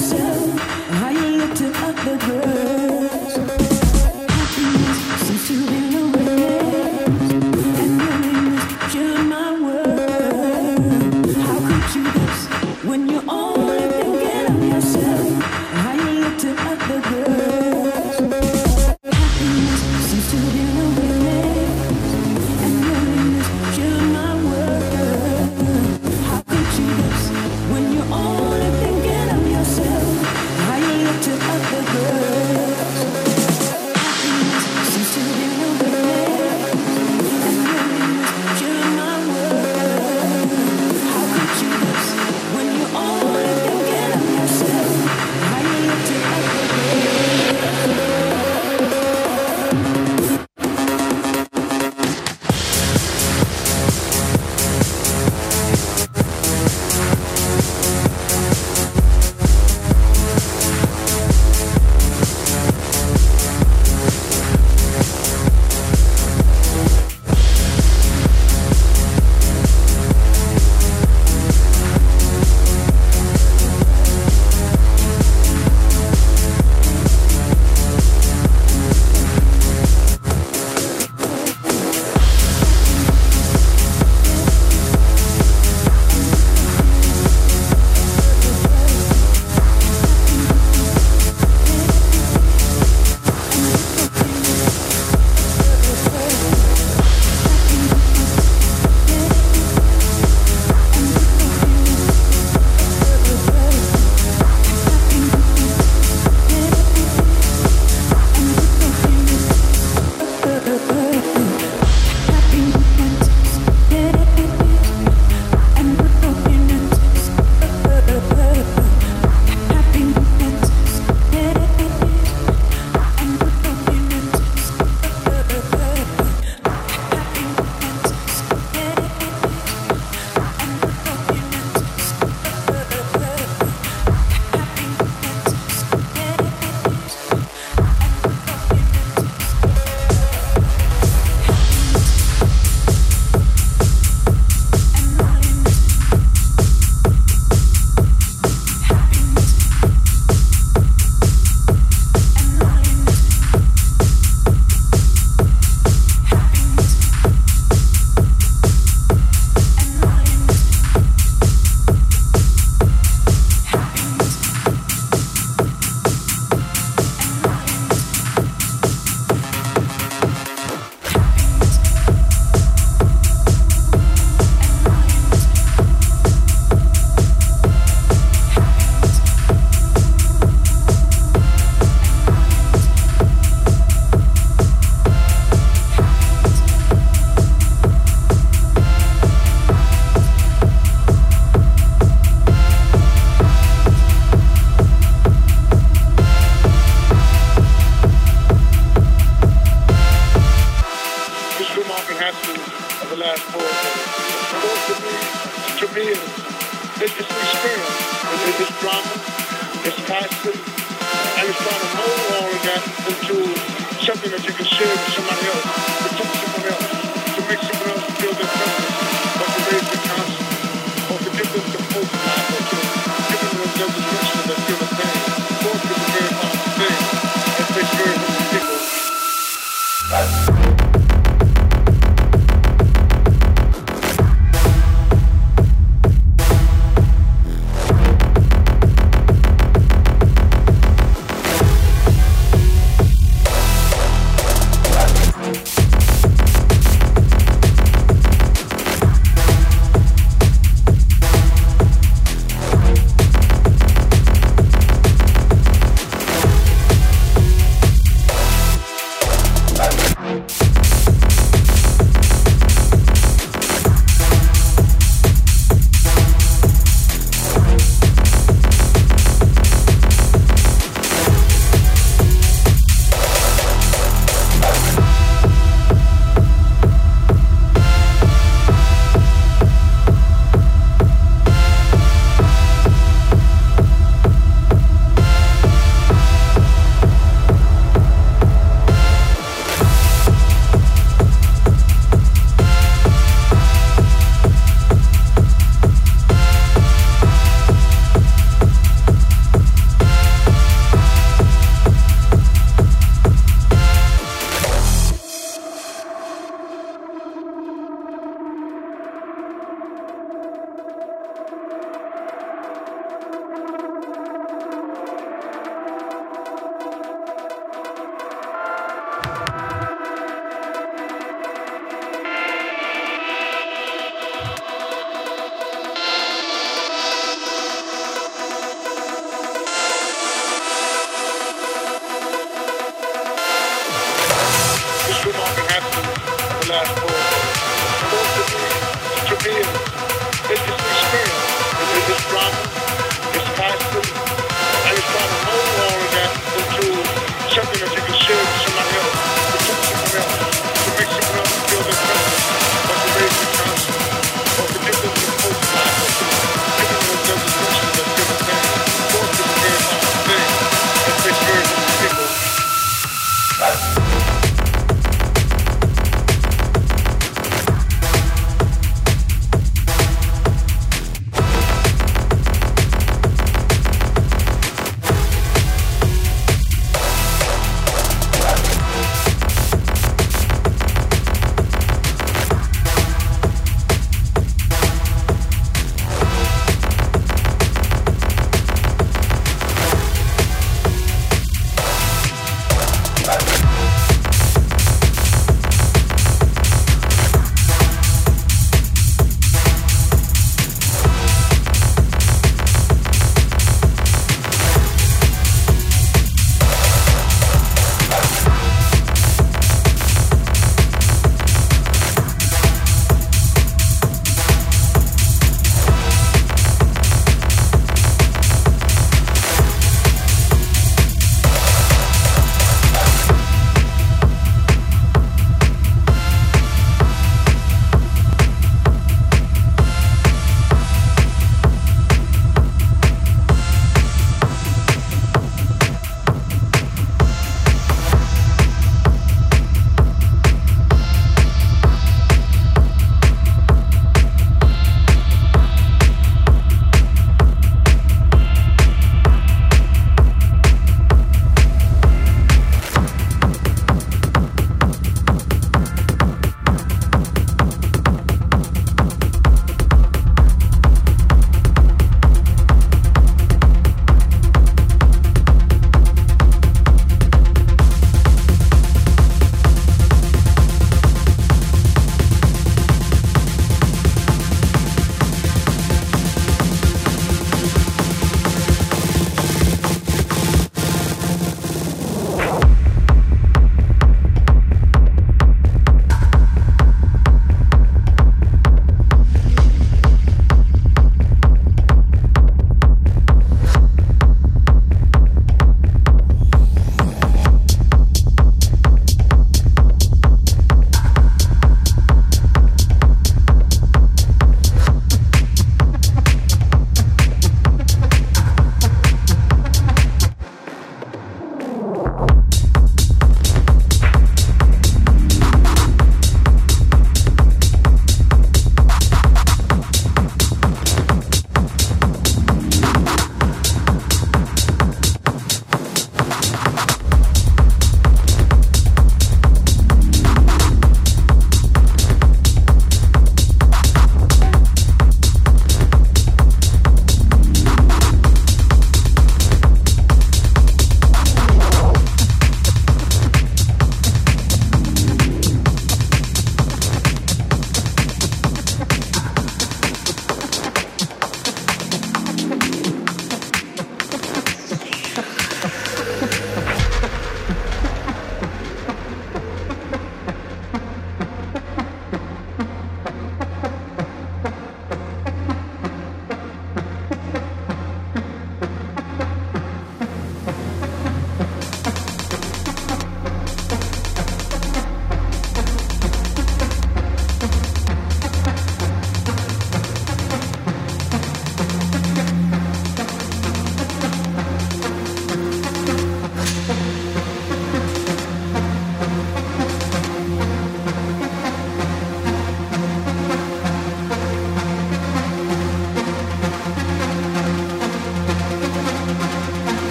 yourself, how you looked at other girls.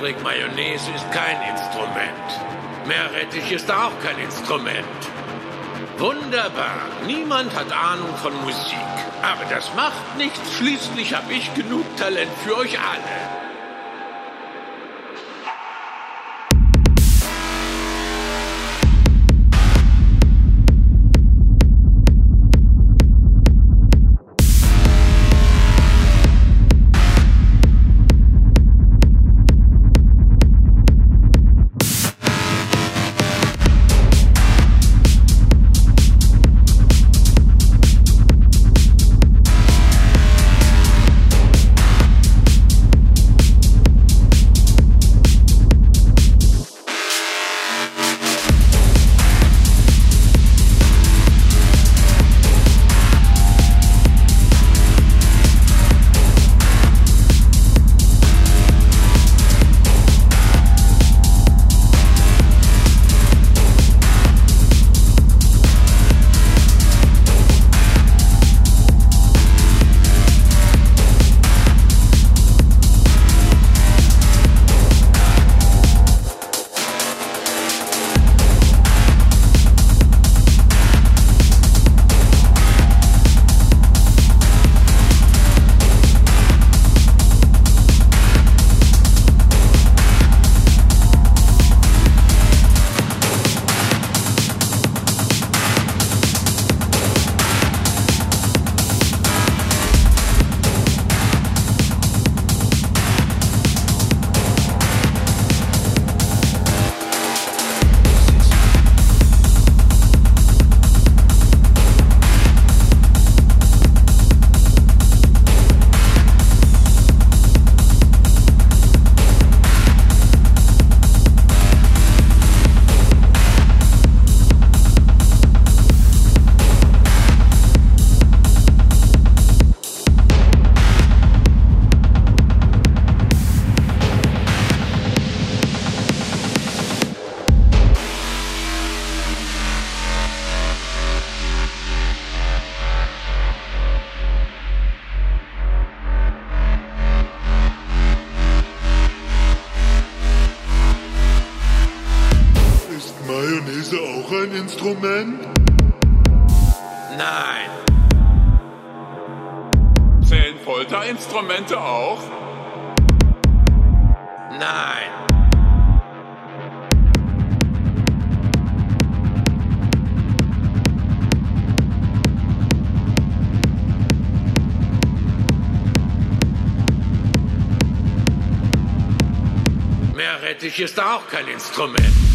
Patrick, Mayonnaise ist kein Instrument. Meerrettich ist auch kein Instrument. Wunderbar, niemand hat Ahnung von Musik. Aber das macht nichts, schließlich habe ich genug Talent für euch alle. Instrument? Nein, Zählen Folterinstrumente auch? nein. Meerrettich ist auch kein Instrument.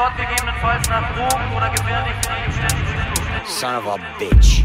Dort gegebenenfalls nach Drogen oder gefährlichen Gegenständen. Son of a bitch.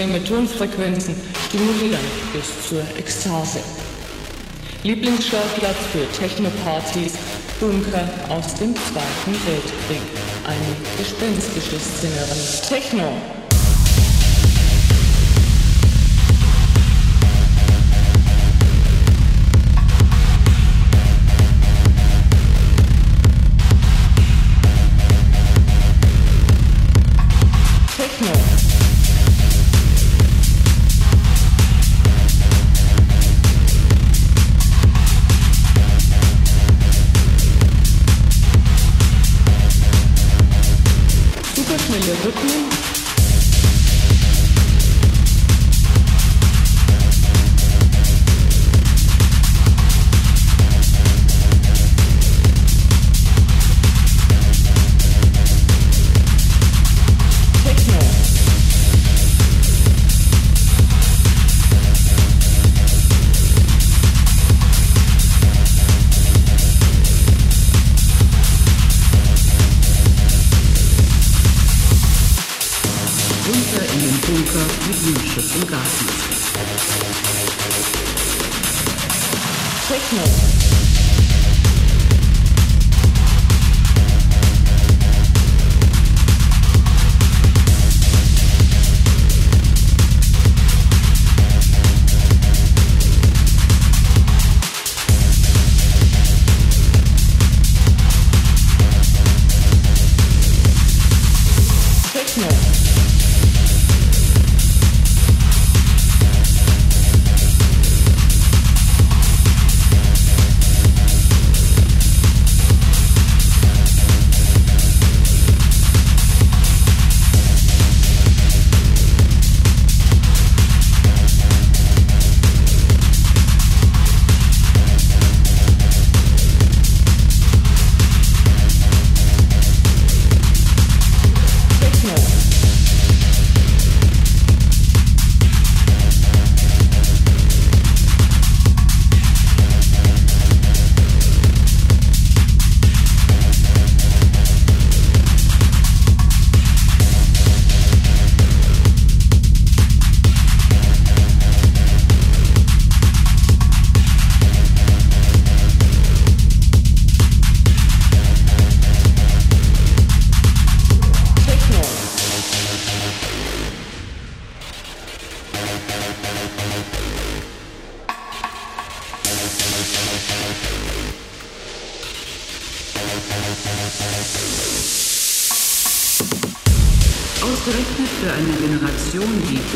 Extreme Tonfrequenzen stimulieren bis zur Ekstase. Lieblingsschauplatz für Technopartys, Bunker aus dem Zweiten Weltkrieg. Ein gespenstisches Szenerie. Techno.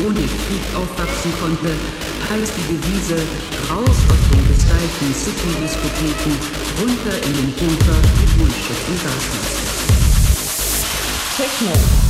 Ohne Krieg aufwachsen konnte, heißt die Devise raus aus den gestylten City-Diskotheken, runter in den Bunker mit Mundschutz und Gasmaske. Techno. Techno.